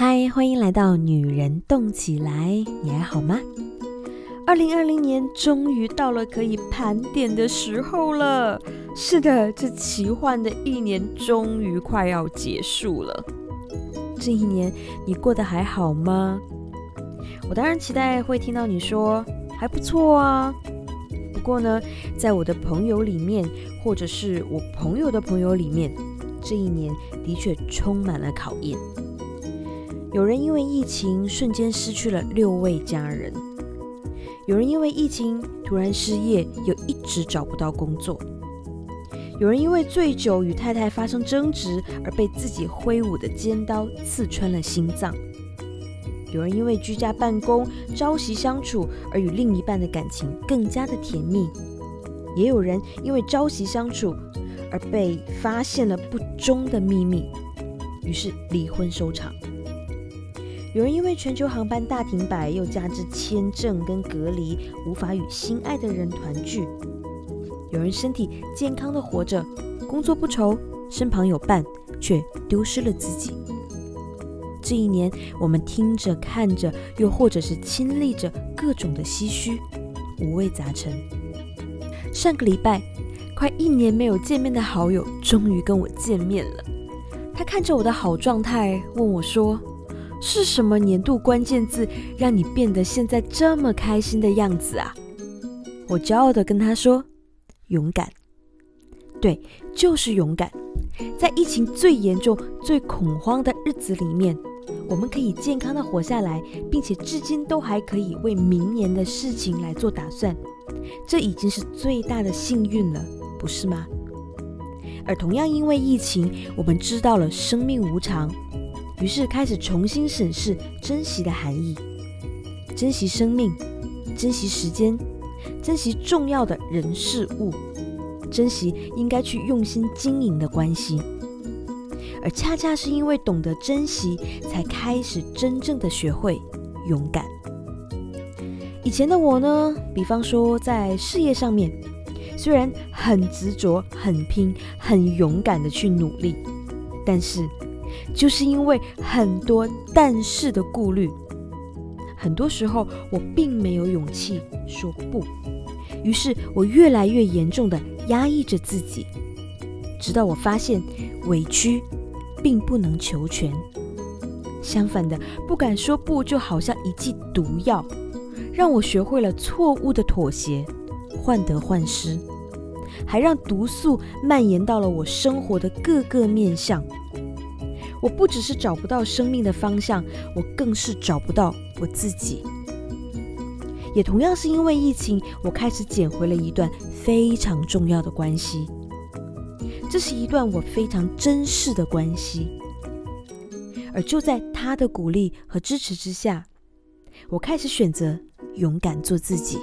嗨，欢迎来到女人动起来，你还好吗？二零二零年终于到了可以盘点的时候了。是的，这奇幻的一年终于快要结束了。这一年你过得还好吗？我当然期待会听到你说还不错啊。不过呢，在我的朋友里面，或者是我朋友的朋友里面，这一年的确充满了考验。有人因为疫情瞬间失去了六位家人，有人因为疫情突然失业，又一直找不到工作；有人因为醉酒与太太发生争执，而被自己挥舞的尖刀刺穿了心脏；有人因为居家办公、朝夕相处，而与另一半的感情更加的甜蜜；也有人因为朝夕相处，而被发现了不忠的秘密，于是离婚收场。有人因为全球航班大停摆，又加之签证跟隔离，无法与心爱的人团聚；有人身体健康的活着，工作不愁，身旁有伴，却丢失了自己。这一年，我们听着、看着，又或者是亲历着各种的唏嘘，五味杂陈。上个礼拜，快一年没有见面的好友终于跟我见面了。他看着我的好状态，问我说。是什么年度关键字让你变得现在这么开心的样子啊？我骄傲的跟他说：“勇敢，对，就是勇敢。在疫情最严重、最恐慌的日子里面，我们可以健康的活下来，并且至今都还可以为明年的事情来做打算，这已经是最大的幸运了，不是吗？而同样因为疫情，我们知道了生命无常。”于是开始重新审视珍惜的含义，珍惜生命，珍惜时间，珍惜重要的人事物，珍惜应该去用心经营的关系。而恰恰是因为懂得珍惜，才开始真正的学会勇敢。以前的我呢，比方说在事业上面，虽然很执着、很拼、很勇敢的去努力，但是。就是因为很多但是的顾虑，很多时候我并没有勇气说不，于是我越来越严重的压抑着自己，直到我发现委屈并不能求全，相反的，不敢说不就好像一剂毒药，让我学会了错误的妥协，患得患失，还让毒素蔓延到了我生活的各个面向。我不只是找不到生命的方向，我更是找不到我自己。也同样是因为疫情，我开始捡回了一段非常重要的关系。这是一段我非常珍视的关系。而就在他的鼓励和支持之下，我开始选择勇敢做自己。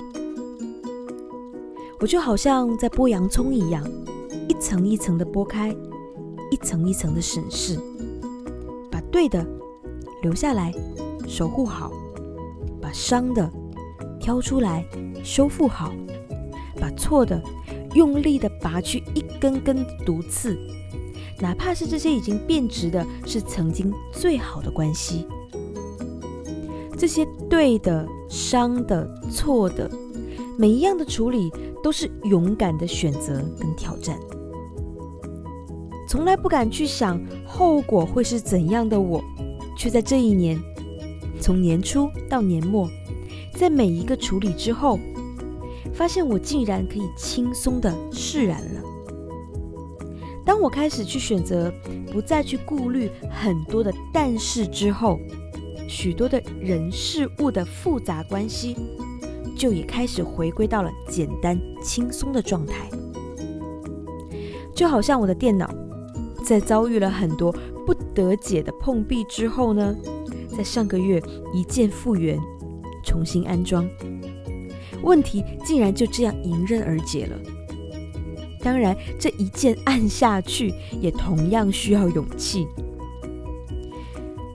我就好像在剥洋葱一样，一层一层的剥开，一层一层的审视。对的，留下来，守护好；把伤的挑出来，修复好；把错的用力的拔去一根根毒刺，哪怕是这些已经变质的，是曾经最好的关系。这些对的、伤的、错的，每一样的处理，都是勇敢的选择跟挑战。从来不敢去想后果会是怎样的我，却在这一年，从年初到年末，在每一个处理之后，发现我竟然可以轻松的释然了。当我开始去选择不再去顾虑很多的但是之后，许多的人事物的复杂关系，就也开始回归到了简单轻松的状态，就好像我的电脑。在遭遇了很多不得解的碰壁之后呢，在上个月一键复原，重新安装，问题竟然就这样迎刃而解了。当然，这一键按下去也同样需要勇气。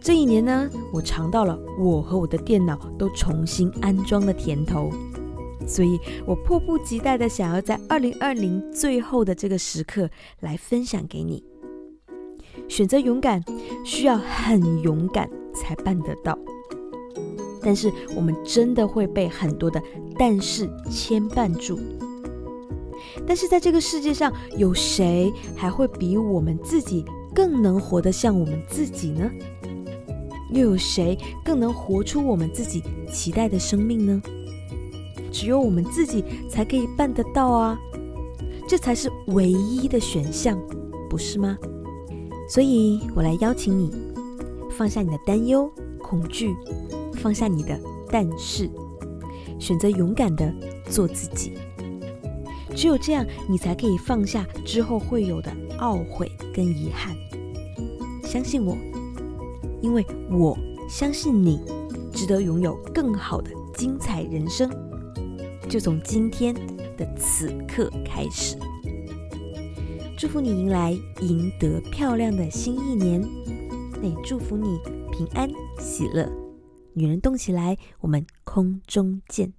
这一年呢，我尝到了我和我的电脑都重新安装的甜头，所以我迫不及待的想要在二零二零最后的这个时刻来分享给你。选择勇敢，需要很勇敢才办得到。但是我们真的会被很多的但是牵绊住。但是在这个世界上，有谁还会比我们自己更能活得像我们自己呢？又有谁更能活出我们自己期待的生命呢？只有我们自己才可以办得到啊！这才是唯一的选项，不是吗？所以，我来邀请你放下你的担忧、恐惧，放下你的但是，选择勇敢的做自己。只有这样，你才可以放下之后会有的懊悔跟遗憾。相信我，因为我相信你值得拥有更好的精彩人生。就从今天的此刻开始，祝福你迎来赢得漂亮的新一年。也祝福你平安喜乐。女人动起来，我们空中见。